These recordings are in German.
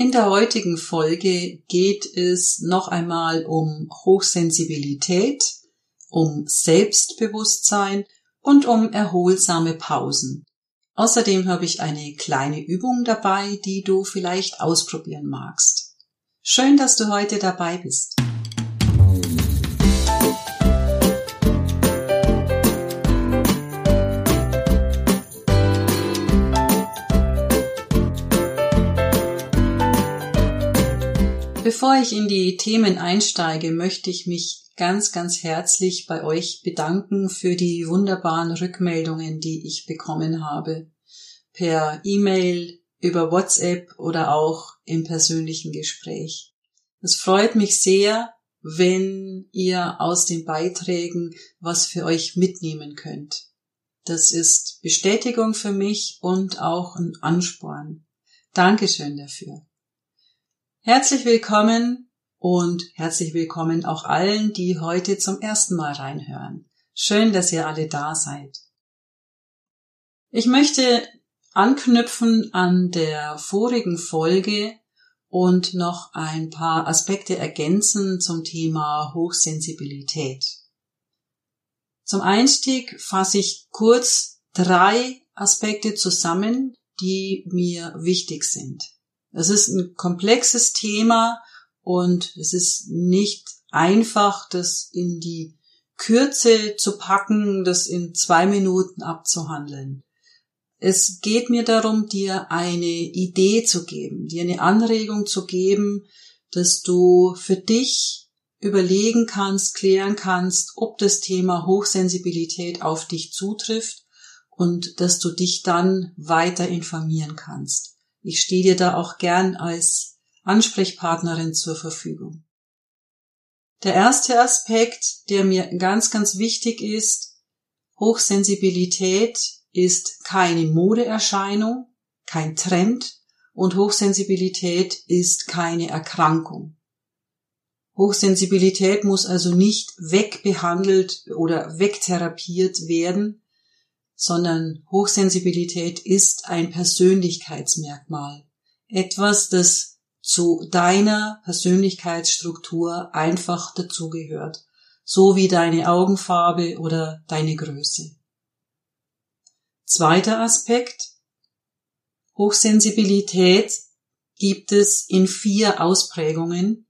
In der heutigen Folge geht es noch einmal um Hochsensibilität, um Selbstbewusstsein und um erholsame Pausen. Außerdem habe ich eine kleine Übung dabei, die du vielleicht ausprobieren magst. Schön, dass du heute dabei bist. Bevor ich in die Themen einsteige, möchte ich mich ganz, ganz herzlich bei euch bedanken für die wunderbaren Rückmeldungen, die ich bekommen habe. Per E-Mail, über WhatsApp oder auch im persönlichen Gespräch. Es freut mich sehr, wenn ihr aus den Beiträgen was für euch mitnehmen könnt. Das ist Bestätigung für mich und auch ein Ansporn. Dankeschön dafür. Herzlich willkommen und herzlich willkommen auch allen, die heute zum ersten Mal reinhören. Schön, dass ihr alle da seid. Ich möchte anknüpfen an der vorigen Folge und noch ein paar Aspekte ergänzen zum Thema Hochsensibilität. Zum Einstieg fasse ich kurz drei Aspekte zusammen, die mir wichtig sind. Es ist ein komplexes Thema und es ist nicht einfach, das in die Kürze zu packen, das in zwei Minuten abzuhandeln. Es geht mir darum, dir eine Idee zu geben, dir eine Anregung zu geben, dass du für dich überlegen kannst, klären kannst, ob das Thema Hochsensibilität auf dich zutrifft und dass du dich dann weiter informieren kannst. Ich stehe dir da auch gern als Ansprechpartnerin zur Verfügung. Der erste Aspekt, der mir ganz, ganz wichtig ist, Hochsensibilität ist keine Modeerscheinung, kein Trend und Hochsensibilität ist keine Erkrankung. Hochsensibilität muss also nicht wegbehandelt oder wegtherapiert werden, sondern Hochsensibilität ist ein Persönlichkeitsmerkmal. Etwas, das zu deiner Persönlichkeitsstruktur einfach dazugehört, so wie deine Augenfarbe oder deine Größe. Zweiter Aspekt. Hochsensibilität gibt es in vier Ausprägungen.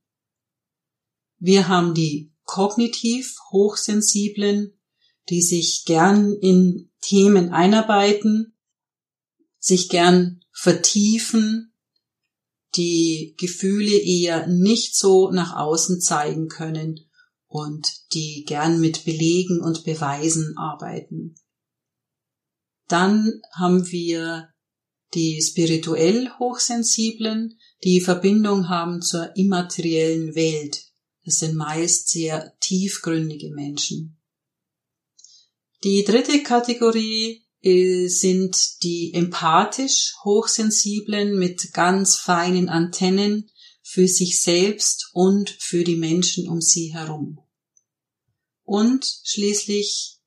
Wir haben die kognitiv Hochsensiblen, die sich gern in Themen einarbeiten, sich gern vertiefen, die Gefühle eher nicht so nach außen zeigen können und die gern mit Belegen und Beweisen arbeiten. Dann haben wir die spirituell Hochsensiblen, die Verbindung haben zur immateriellen Welt. Das sind meist sehr tiefgründige Menschen. Die dritte Kategorie äh, sind die empathisch Hochsensiblen mit ganz feinen Antennen für sich selbst und für die Menschen um sie herum. Und schließlich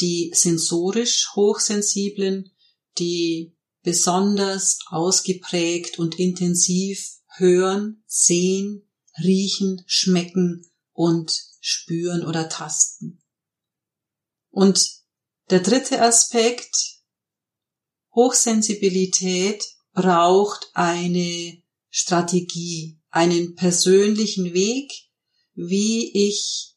die sensorisch Hochsensiblen, die besonders ausgeprägt und intensiv hören, sehen, riechen, schmecken und spüren oder tasten. Und der dritte Aspekt, Hochsensibilität braucht eine Strategie, einen persönlichen Weg, wie ich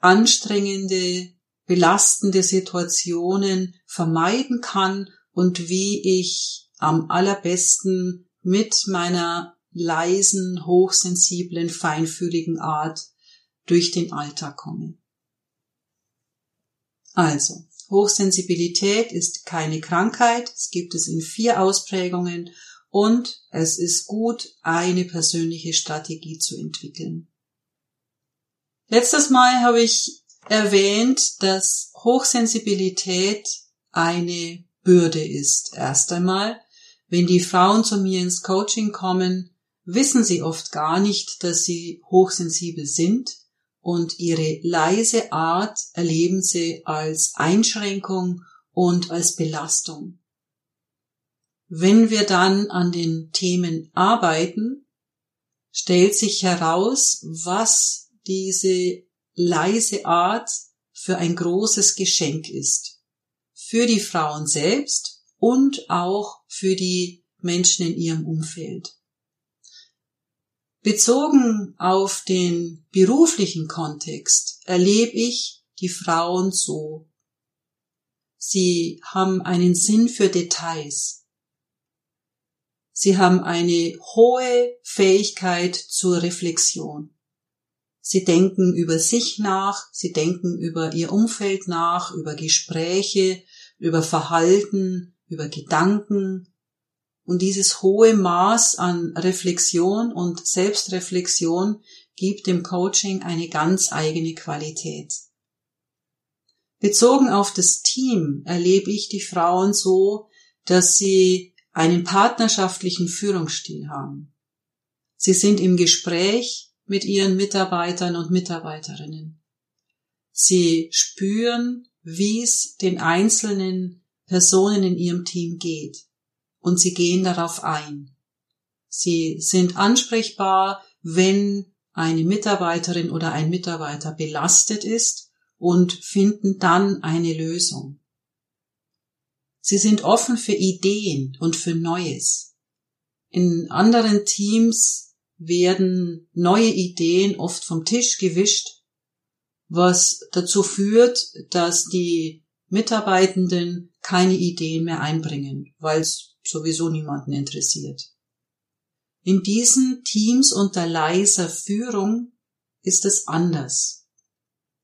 anstrengende, belastende Situationen vermeiden kann und wie ich am allerbesten mit meiner leisen, hochsensiblen, feinfühligen Art durch den Alltag komme. Also, Hochsensibilität ist keine Krankheit, es gibt es in vier Ausprägungen und es ist gut, eine persönliche Strategie zu entwickeln. Letztes Mal habe ich erwähnt, dass Hochsensibilität eine Bürde ist. Erst einmal, wenn die Frauen zu mir ins Coaching kommen, wissen sie oft gar nicht, dass sie hochsensibel sind und ihre leise Art erleben sie als Einschränkung und als Belastung. Wenn wir dann an den Themen arbeiten, stellt sich heraus, was diese leise Art für ein großes Geschenk ist. Für die Frauen selbst und auch für die Menschen in ihrem Umfeld. Bezogen auf den beruflichen Kontext erlebe ich die Frauen so. Sie haben einen Sinn für Details. Sie haben eine hohe Fähigkeit zur Reflexion. Sie denken über sich nach, sie denken über ihr Umfeld nach, über Gespräche, über Verhalten, über Gedanken. Und dieses hohe Maß an Reflexion und Selbstreflexion gibt dem Coaching eine ganz eigene Qualität. Bezogen auf das Team erlebe ich die Frauen so, dass sie einen partnerschaftlichen Führungsstil haben. Sie sind im Gespräch mit ihren Mitarbeitern und Mitarbeiterinnen. Sie spüren, wie es den einzelnen Personen in ihrem Team geht und sie gehen darauf ein. Sie sind ansprechbar, wenn eine Mitarbeiterin oder ein Mitarbeiter belastet ist und finden dann eine Lösung. Sie sind offen für Ideen und für Neues. In anderen Teams werden neue Ideen oft vom Tisch gewischt, was dazu führt, dass die Mitarbeitenden keine Ideen mehr einbringen, weil es sowieso niemanden interessiert. In diesen Teams unter leiser Führung ist es anders.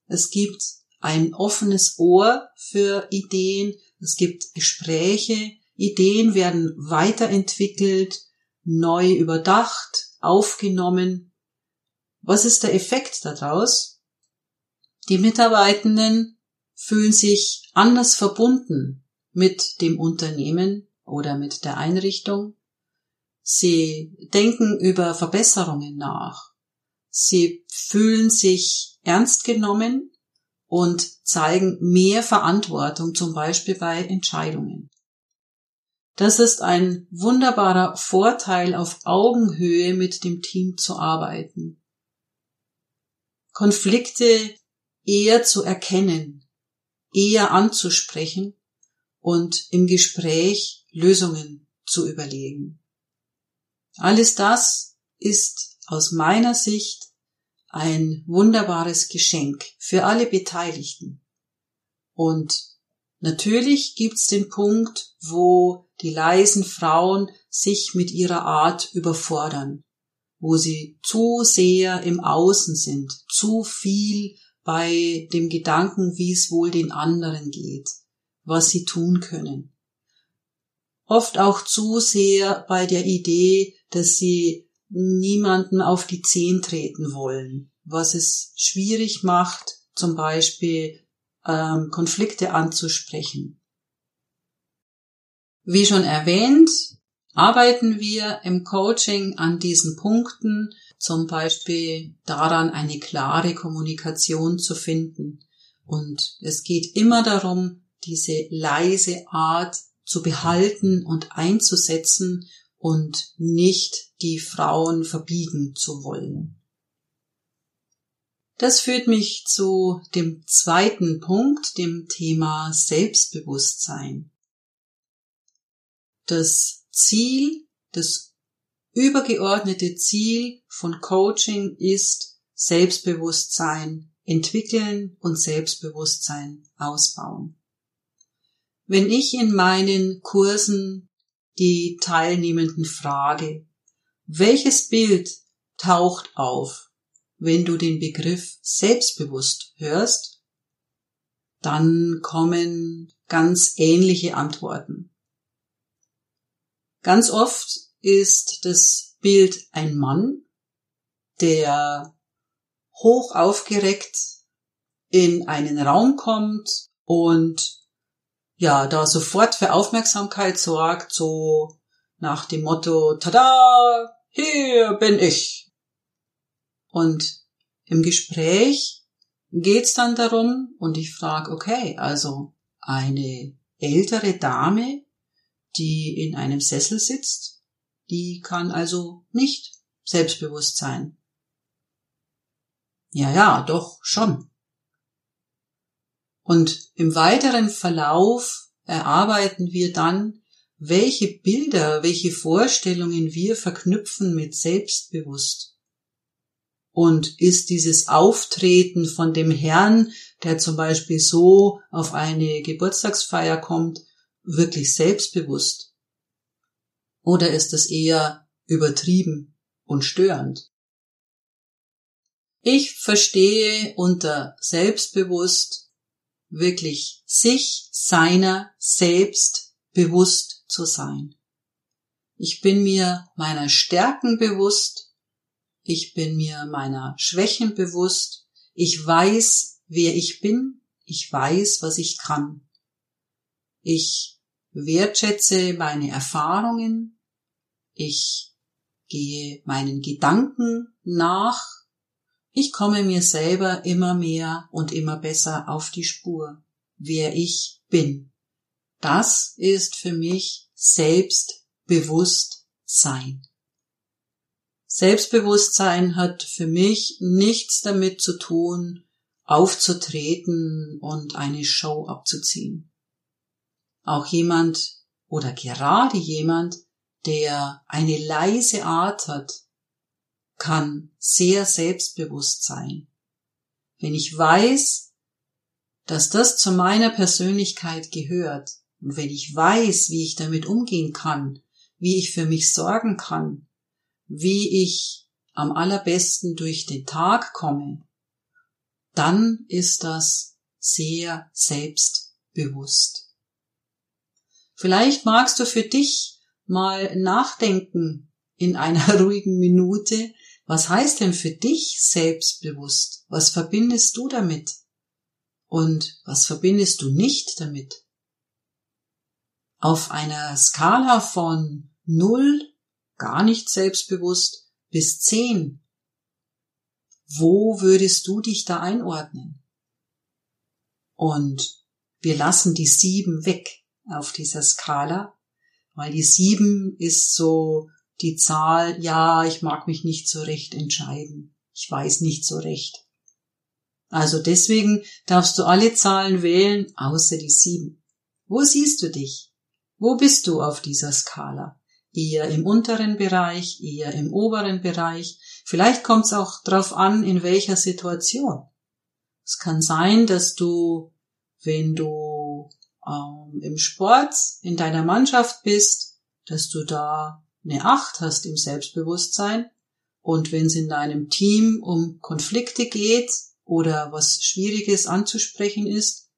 Es gibt ein offenes Ohr für Ideen, es gibt Gespräche, Ideen werden weiterentwickelt, neu überdacht, aufgenommen. Was ist der Effekt daraus? Die Mitarbeitenden fühlen sich anders verbunden mit dem Unternehmen oder mit der Einrichtung. Sie denken über Verbesserungen nach. Sie fühlen sich ernst genommen und zeigen mehr Verantwortung, zum Beispiel bei Entscheidungen. Das ist ein wunderbarer Vorteil, auf Augenhöhe mit dem Team zu arbeiten. Konflikte eher zu erkennen, eher anzusprechen und im Gespräch Lösungen zu überlegen. Alles das ist aus meiner Sicht ein wunderbares Geschenk für alle Beteiligten. Und natürlich gibt's den Punkt, wo die leisen Frauen sich mit ihrer Art überfordern, wo sie zu sehr im Außen sind, zu viel bei dem Gedanken, wie es wohl den anderen geht, was sie tun können. Oft auch zu sehr bei der Idee, dass sie niemanden auf die Zehen treten wollen, was es schwierig macht, zum Beispiel ähm, Konflikte anzusprechen. Wie schon erwähnt, arbeiten wir im Coaching an diesen Punkten, zum Beispiel daran, eine klare Kommunikation zu finden. Und es geht immer darum, diese leise Art zu behalten und einzusetzen und nicht die Frauen verbiegen zu wollen. Das führt mich zu dem zweiten Punkt, dem Thema Selbstbewusstsein. Das Ziel, das übergeordnete Ziel von Coaching ist Selbstbewusstsein entwickeln und Selbstbewusstsein ausbauen. Wenn ich in meinen Kursen die Teilnehmenden frage, welches Bild taucht auf, wenn du den Begriff selbstbewusst hörst? Dann kommen ganz ähnliche Antworten. Ganz oft ist das Bild ein Mann, der hoch aufgereckt in einen Raum kommt und ja, da sofort für Aufmerksamkeit sorgt, so nach dem Motto, tada, hier bin ich. Und im Gespräch geht's dann darum, und ich frage, okay, also eine ältere Dame, die in einem Sessel sitzt, die kann also nicht Selbstbewusstsein. Ja, ja, doch, schon. Und im weiteren Verlauf erarbeiten wir dann, welche Bilder, welche Vorstellungen wir verknüpfen mit selbstbewusst. Und ist dieses Auftreten von dem Herrn, der zum Beispiel so auf eine Geburtstagsfeier kommt, wirklich selbstbewusst? Oder ist es eher übertrieben und störend? Ich verstehe unter selbstbewusst wirklich sich seiner selbst bewusst zu sein. Ich bin mir meiner Stärken bewusst, ich bin mir meiner Schwächen bewusst, ich weiß, wer ich bin, ich weiß, was ich kann. Ich wertschätze meine Erfahrungen, ich gehe meinen Gedanken nach, ich komme mir selber immer mehr und immer besser auf die Spur, wer ich bin. Das ist für mich Selbstbewusstsein. Selbstbewusstsein hat für mich nichts damit zu tun, aufzutreten und eine Show abzuziehen. Auch jemand oder gerade jemand, der eine leise Art hat, kann sehr selbstbewusst sein. Wenn ich weiß, dass das zu meiner Persönlichkeit gehört und wenn ich weiß, wie ich damit umgehen kann, wie ich für mich sorgen kann, wie ich am allerbesten durch den Tag komme, dann ist das sehr selbstbewusst. Vielleicht magst du für dich mal nachdenken in einer ruhigen Minute, was heißt denn für dich selbstbewusst? Was verbindest du damit? Und was verbindest du nicht damit? Auf einer Skala von null, gar nicht selbstbewusst, bis zehn, wo würdest du dich da einordnen? Und wir lassen die sieben weg auf dieser Skala, weil die sieben ist so die Zahl, ja, ich mag mich nicht so recht entscheiden. Ich weiß nicht so recht. Also deswegen darfst du alle Zahlen wählen, außer die sieben. Wo siehst du dich? Wo bist du auf dieser Skala? Eher im unteren Bereich, eher im oberen Bereich. Vielleicht kommt es auch darauf an, in welcher Situation. Es kann sein, dass du, wenn du ähm, im Sport in deiner Mannschaft bist, dass du da eine Acht hast im Selbstbewusstsein und wenn es in deinem Team um Konflikte geht oder was Schwieriges anzusprechen ist,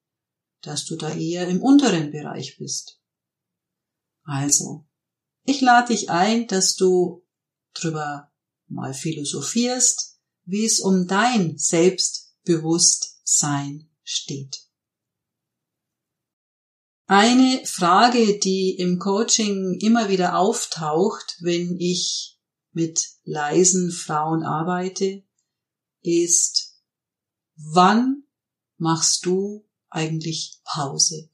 dass du da eher im unteren Bereich bist. Also, ich lade dich ein, dass du drüber mal philosophierst, wie es um dein Selbstbewusstsein steht. Eine Frage, die im Coaching immer wieder auftaucht, wenn ich mit leisen Frauen arbeite, ist, wann machst du eigentlich Pause?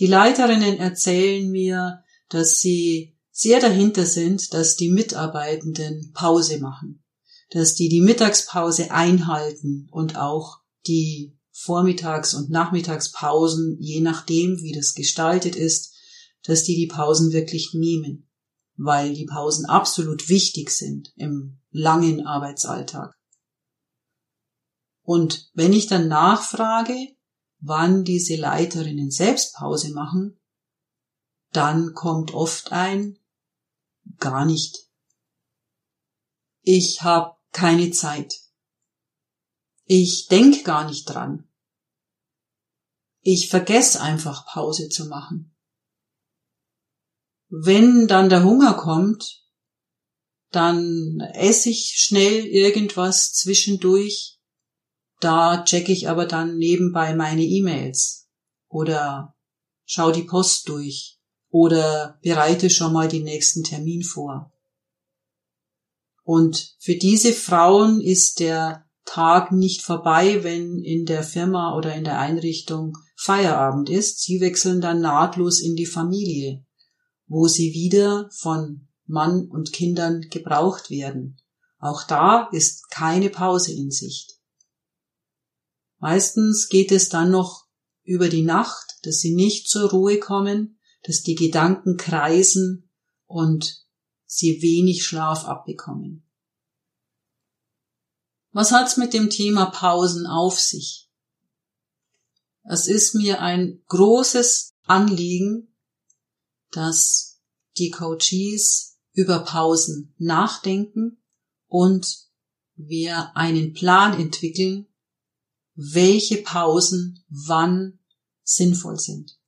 Die Leiterinnen erzählen mir, dass sie sehr dahinter sind, dass die Mitarbeitenden Pause machen, dass die die Mittagspause einhalten und auch die Vormittags- und Nachmittagspausen, je nachdem, wie das gestaltet ist, dass die die Pausen wirklich nehmen, weil die Pausen absolut wichtig sind im langen Arbeitsalltag. Und wenn ich dann nachfrage, wann diese Leiterinnen selbst Pause machen, dann kommt oft ein gar nicht. Ich habe keine Zeit. Ich denk gar nicht dran. Ich vergesse einfach Pause zu machen. Wenn dann der Hunger kommt, dann esse ich schnell irgendwas zwischendurch. Da checke ich aber dann nebenbei meine E-Mails oder schau die Post durch oder bereite schon mal den nächsten Termin vor. Und für diese Frauen ist der Tag nicht vorbei, wenn in der Firma oder in der Einrichtung Feierabend ist. Sie wechseln dann nahtlos in die Familie, wo sie wieder von Mann und Kindern gebraucht werden. Auch da ist keine Pause in Sicht. Meistens geht es dann noch über die Nacht, dass sie nicht zur Ruhe kommen, dass die Gedanken kreisen und sie wenig Schlaf abbekommen. Was hat's mit dem Thema Pausen auf sich? Es ist mir ein großes Anliegen, dass die Coaches über Pausen nachdenken und wir einen Plan entwickeln, welche Pausen wann sinnvoll sind.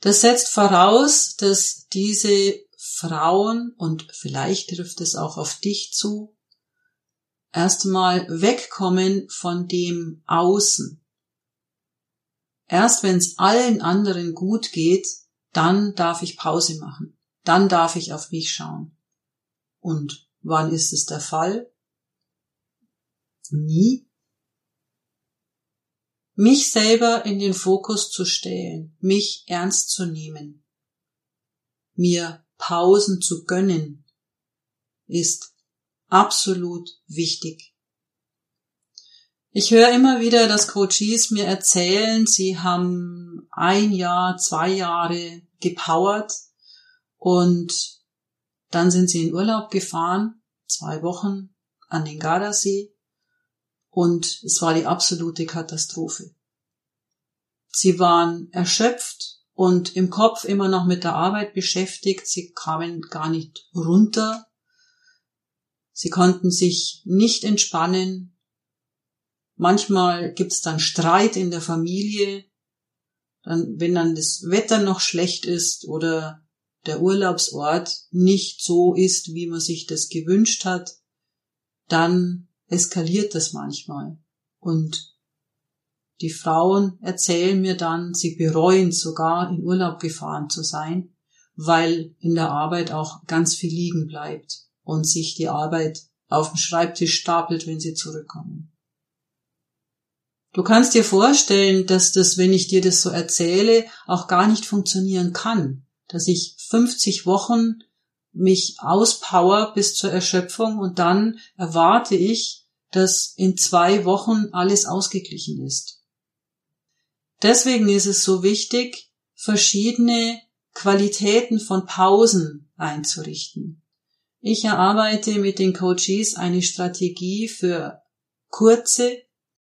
Das setzt voraus, dass diese Frauen, und vielleicht trifft es auch auf dich zu, erstmal wegkommen von dem Außen. Erst wenn es allen anderen gut geht, dann darf ich Pause machen. Dann darf ich auf mich schauen. Und wann ist es der Fall? Nie. Mich selber in den Fokus zu stellen, mich ernst zu nehmen, mir Pausen zu gönnen, ist absolut wichtig. Ich höre immer wieder, dass Coaches mir erzählen, sie haben ein Jahr, zwei Jahre gepowert und dann sind sie in Urlaub gefahren, zwei Wochen an den Gardasee und es war die absolute Katastrophe. Sie waren erschöpft und im Kopf immer noch mit der Arbeit beschäftigt, sie kamen gar nicht runter, sie konnten sich nicht entspannen, manchmal gibt's dann Streit in der Familie, dann, wenn dann das Wetter noch schlecht ist oder der Urlaubsort nicht so ist, wie man sich das gewünscht hat, dann eskaliert das manchmal. Und die Frauen erzählen mir dann, sie bereuen sogar in Urlaub gefahren zu sein, weil in der Arbeit auch ganz viel liegen bleibt und sich die Arbeit auf dem Schreibtisch stapelt, wenn sie zurückkommen. Du kannst dir vorstellen, dass das, wenn ich dir das so erzähle, auch gar nicht funktionieren kann, dass ich 50 Wochen mich auspower bis zur Erschöpfung und dann erwarte ich, dass in zwei Wochen alles ausgeglichen ist. Deswegen ist es so wichtig, verschiedene Qualitäten von Pausen einzurichten. Ich erarbeite mit den Coaches eine Strategie für kurze,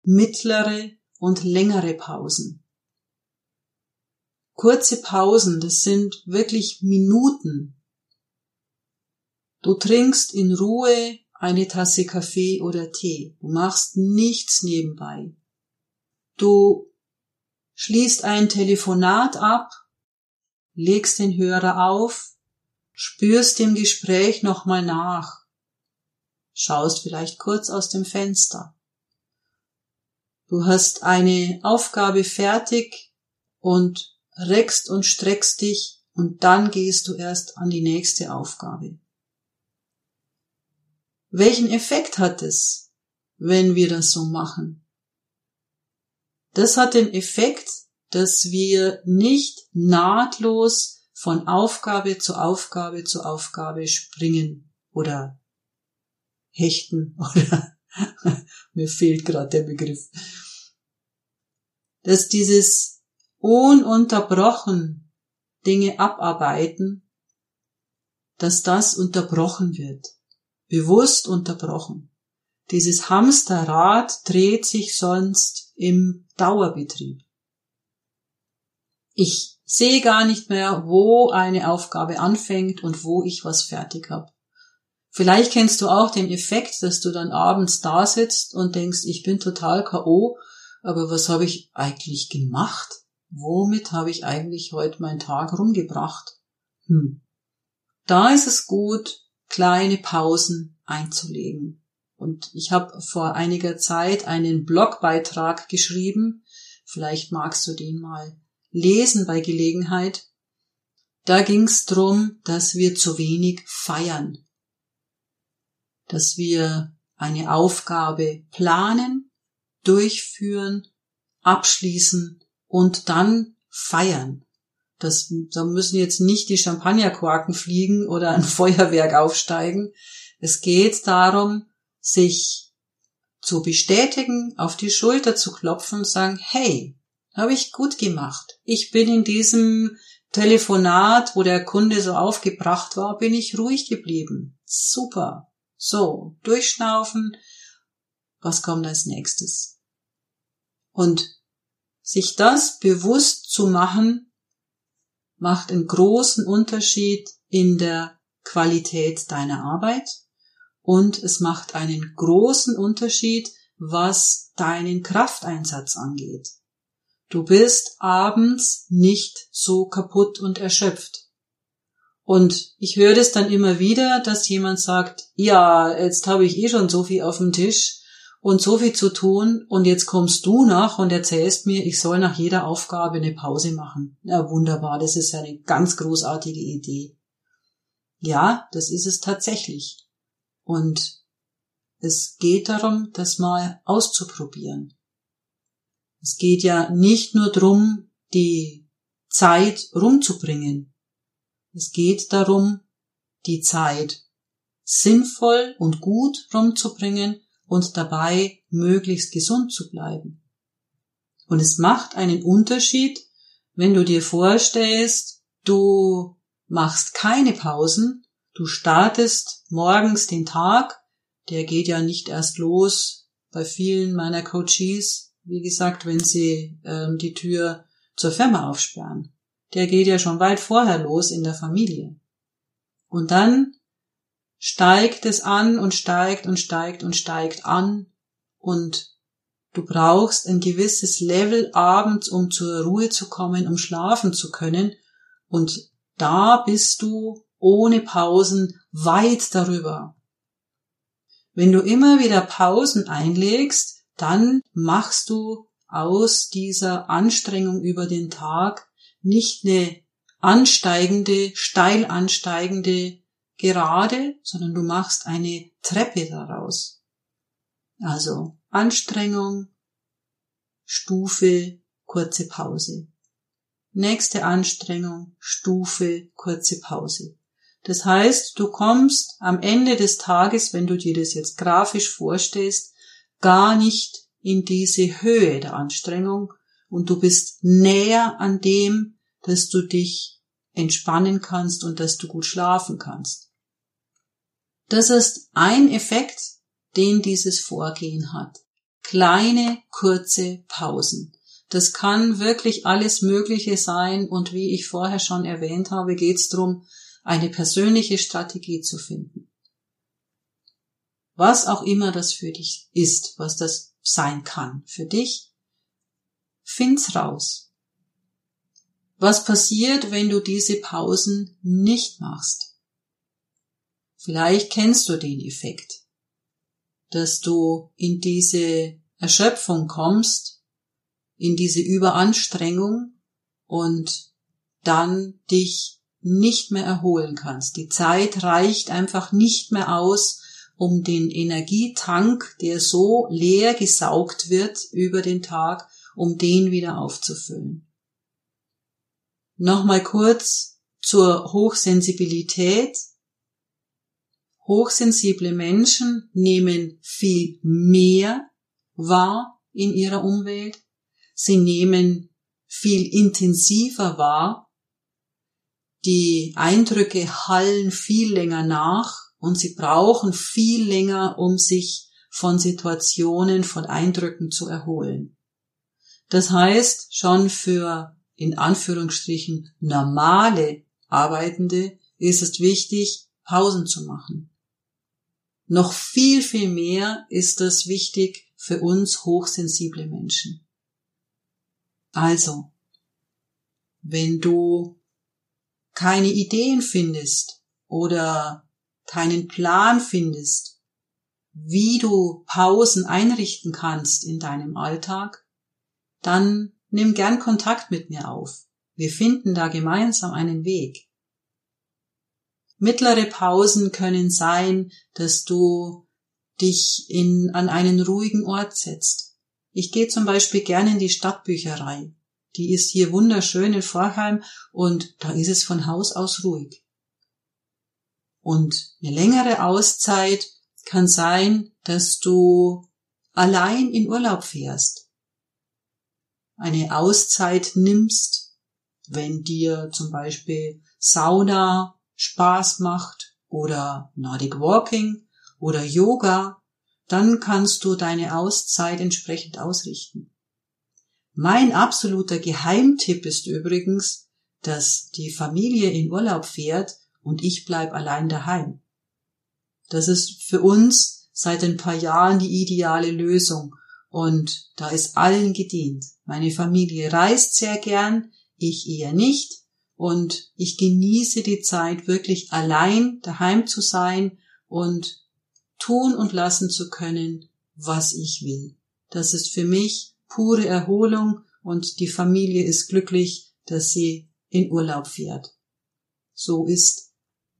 mittlere und längere Pausen. Kurze Pausen, das sind wirklich Minuten, Du trinkst in Ruhe eine Tasse Kaffee oder Tee. Du machst nichts nebenbei. Du schließt ein Telefonat ab, legst den Hörer auf, spürst dem Gespräch nochmal nach, schaust vielleicht kurz aus dem Fenster. Du hast eine Aufgabe fertig und reckst und streckst dich und dann gehst du erst an die nächste Aufgabe. Welchen Effekt hat es, wenn wir das so machen? Das hat den Effekt, dass wir nicht nahtlos von Aufgabe zu Aufgabe zu Aufgabe springen oder hechten oder mir fehlt gerade der Begriff. Dass dieses ununterbrochen Dinge abarbeiten, dass das unterbrochen wird bewusst unterbrochen. Dieses Hamsterrad dreht sich sonst im Dauerbetrieb. Ich sehe gar nicht mehr, wo eine Aufgabe anfängt und wo ich was fertig habe. Vielleicht kennst du auch den Effekt, dass du dann abends da sitzt und denkst, ich bin total KO, aber was habe ich eigentlich gemacht? Womit habe ich eigentlich heute meinen Tag rumgebracht? Hm. Da ist es gut, kleine Pausen einzulegen. Und ich habe vor einiger Zeit einen Blogbeitrag geschrieben, vielleicht magst du den mal lesen bei Gelegenheit. Da ging es darum, dass wir zu wenig feiern, dass wir eine Aufgabe planen, durchführen, abschließen und dann feiern. Das, da müssen jetzt nicht die Champagnerkorken fliegen oder ein Feuerwerk aufsteigen. Es geht darum, sich zu bestätigen, auf die Schulter zu klopfen und sagen, hey, habe ich gut gemacht. Ich bin in diesem Telefonat, wo der Kunde so aufgebracht war, bin ich ruhig geblieben. Super. So, durchschnaufen. Was kommt als nächstes? Und sich das bewusst zu machen, macht einen großen Unterschied in der Qualität deiner Arbeit und es macht einen großen Unterschied, was deinen Krafteinsatz angeht. Du bist abends nicht so kaputt und erschöpft. Und ich höre das dann immer wieder, dass jemand sagt, ja, jetzt habe ich eh schon so viel auf dem Tisch und so viel zu tun und jetzt kommst du nach und erzählst mir, ich soll nach jeder Aufgabe eine Pause machen. Ja, wunderbar, das ist eine ganz großartige Idee. Ja, das ist es tatsächlich. Und es geht darum, das mal auszuprobieren. Es geht ja nicht nur drum, die Zeit rumzubringen. Es geht darum, die Zeit sinnvoll und gut rumzubringen und dabei möglichst gesund zu bleiben. Und es macht einen Unterschied, wenn du dir vorstellst, du machst keine Pausen, du startest morgens den Tag, der geht ja nicht erst los bei vielen meiner Coaches wie gesagt, wenn sie ähm, die Tür zur Firma aufsperren. Der geht ja schon weit vorher los in der Familie. Und dann steigt es an und steigt und steigt und steigt an und du brauchst ein gewisses Level abends, um zur Ruhe zu kommen, um schlafen zu können und da bist du ohne Pausen weit darüber. Wenn du immer wieder Pausen einlegst, dann machst du aus dieser Anstrengung über den Tag nicht eine ansteigende, steil ansteigende Gerade, sondern du machst eine Treppe daraus. Also Anstrengung, Stufe, kurze Pause. Nächste Anstrengung, Stufe, kurze Pause. Das heißt, du kommst am Ende des Tages, wenn du dir das jetzt grafisch vorstellst, gar nicht in diese Höhe der Anstrengung und du bist näher an dem, dass du dich entspannen kannst und dass du gut schlafen kannst. Das ist ein Effekt, den dieses Vorgehen hat. Kleine, kurze Pausen. Das kann wirklich alles Mögliche sein und wie ich vorher schon erwähnt habe, geht es darum, eine persönliche Strategie zu finden was auch immer das für dich ist, was das sein kann für dich, find's raus. Was passiert, wenn du diese Pausen nicht machst? Vielleicht kennst du den Effekt, dass du in diese Erschöpfung kommst, in diese Überanstrengung und dann dich nicht mehr erholen kannst. Die Zeit reicht einfach nicht mehr aus, um den Energietank, der so leer gesaugt wird über den Tag, um den wieder aufzufüllen. Nochmal kurz zur Hochsensibilität. Hochsensible Menschen nehmen viel mehr wahr in ihrer Umwelt. Sie nehmen viel intensiver wahr. Die Eindrücke hallen viel länger nach und sie brauchen viel länger, um sich von Situationen, von Eindrücken zu erholen. Das heißt, schon für in Anführungsstrichen normale Arbeitende ist es wichtig, Pausen zu machen. Noch viel, viel mehr ist es wichtig für uns hochsensible Menschen. Also, wenn du keine Ideen findest oder keinen Plan findest, wie du Pausen einrichten kannst in deinem Alltag, dann nimm gern Kontakt mit mir auf. Wir finden da gemeinsam einen Weg. Mittlere Pausen können sein, dass du dich in, an einen ruhigen Ort setzt. Ich gehe zum Beispiel gerne in die Stadtbücherei. die ist hier wunderschön in Vorheim und da ist es von Haus aus ruhig. Und eine längere Auszeit kann sein, dass du allein in Urlaub fährst. Eine Auszeit nimmst, wenn dir zum Beispiel Sauna Spaß macht oder Nordic Walking oder Yoga, dann kannst du deine Auszeit entsprechend ausrichten. Mein absoluter Geheimtipp ist übrigens, dass die Familie in Urlaub fährt und ich bleib allein daheim. Das ist für uns seit ein paar Jahren die ideale Lösung und da ist allen gedient. Meine Familie reist sehr gern, ich eher nicht und ich genieße die Zeit wirklich allein daheim zu sein und tun und lassen zu können, was ich will. Das ist für mich pure Erholung und die Familie ist glücklich, dass sie in Urlaub fährt. So ist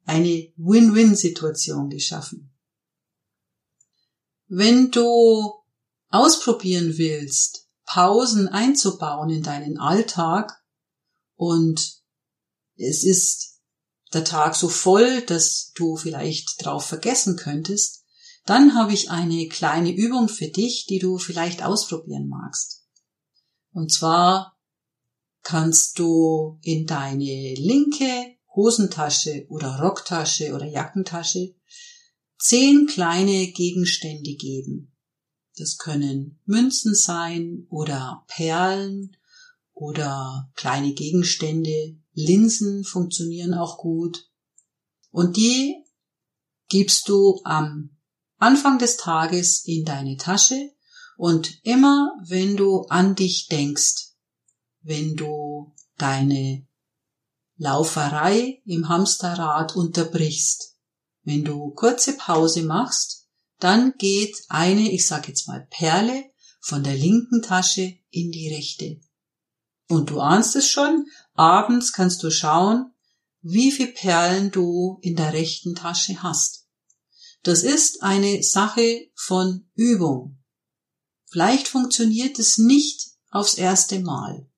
eine Win-Win-Situation geschaffen. Wenn du ausprobieren willst, Pausen einzubauen in deinen Alltag und es ist der Tag so voll, dass du vielleicht drauf vergessen könntest, dann habe ich eine kleine Übung für dich, die du vielleicht ausprobieren magst. Und zwar kannst du in deine linke Hosentasche oder Rocktasche oder Jackentasche zehn kleine Gegenstände geben. Das können Münzen sein oder Perlen oder kleine Gegenstände. Linsen funktionieren auch gut. Und die gibst du am Anfang des Tages in deine Tasche und immer wenn du an dich denkst, wenn du deine Lauferei im Hamsterrad unterbrichst. Wenn du kurze Pause machst, dann geht eine, ich sag jetzt mal Perle, von der linken Tasche in die rechte. Und du ahnst es schon, abends kannst du schauen, wie viel Perlen du in der rechten Tasche hast. Das ist eine Sache von Übung. Vielleicht funktioniert es nicht aufs erste Mal.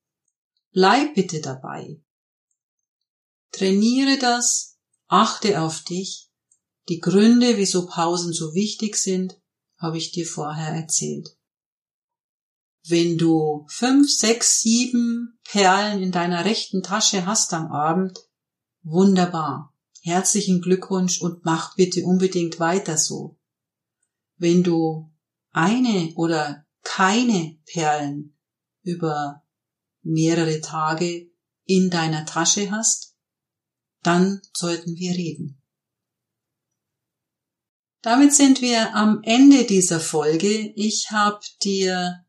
Bleib bitte dabei. Trainiere das, achte auf dich. Die Gründe, wieso Pausen so wichtig sind, habe ich dir vorher erzählt. Wenn du fünf, sechs, sieben Perlen in deiner rechten Tasche hast am Abend, wunderbar. Herzlichen Glückwunsch und mach bitte unbedingt weiter so. Wenn du eine oder keine Perlen über mehrere Tage in deiner Tasche hast, dann sollten wir reden. Damit sind wir am Ende dieser Folge. Ich habe dir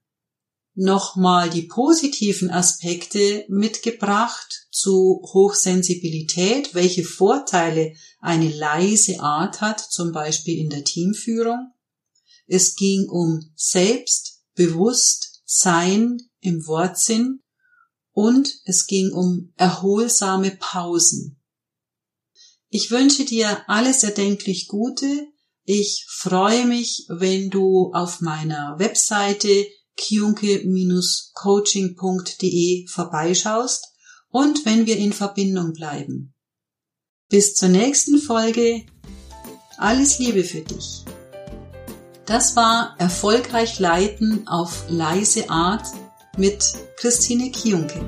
nochmal die positiven Aspekte mitgebracht zu Hochsensibilität, welche Vorteile eine leise Art hat, zum Beispiel in der Teamführung. Es ging um Selbstbewusstsein im Wortsinn und es ging um erholsame Pausen. Ich wünsche dir alles erdenklich Gute. Ich freue mich, wenn du auf meiner Webseite kiunke-coaching.de vorbeischaust und wenn wir in Verbindung bleiben. Bis zur nächsten Folge. Alles Liebe für dich. Das war Erfolgreich Leiten auf leise Art mit Christine Kiunke.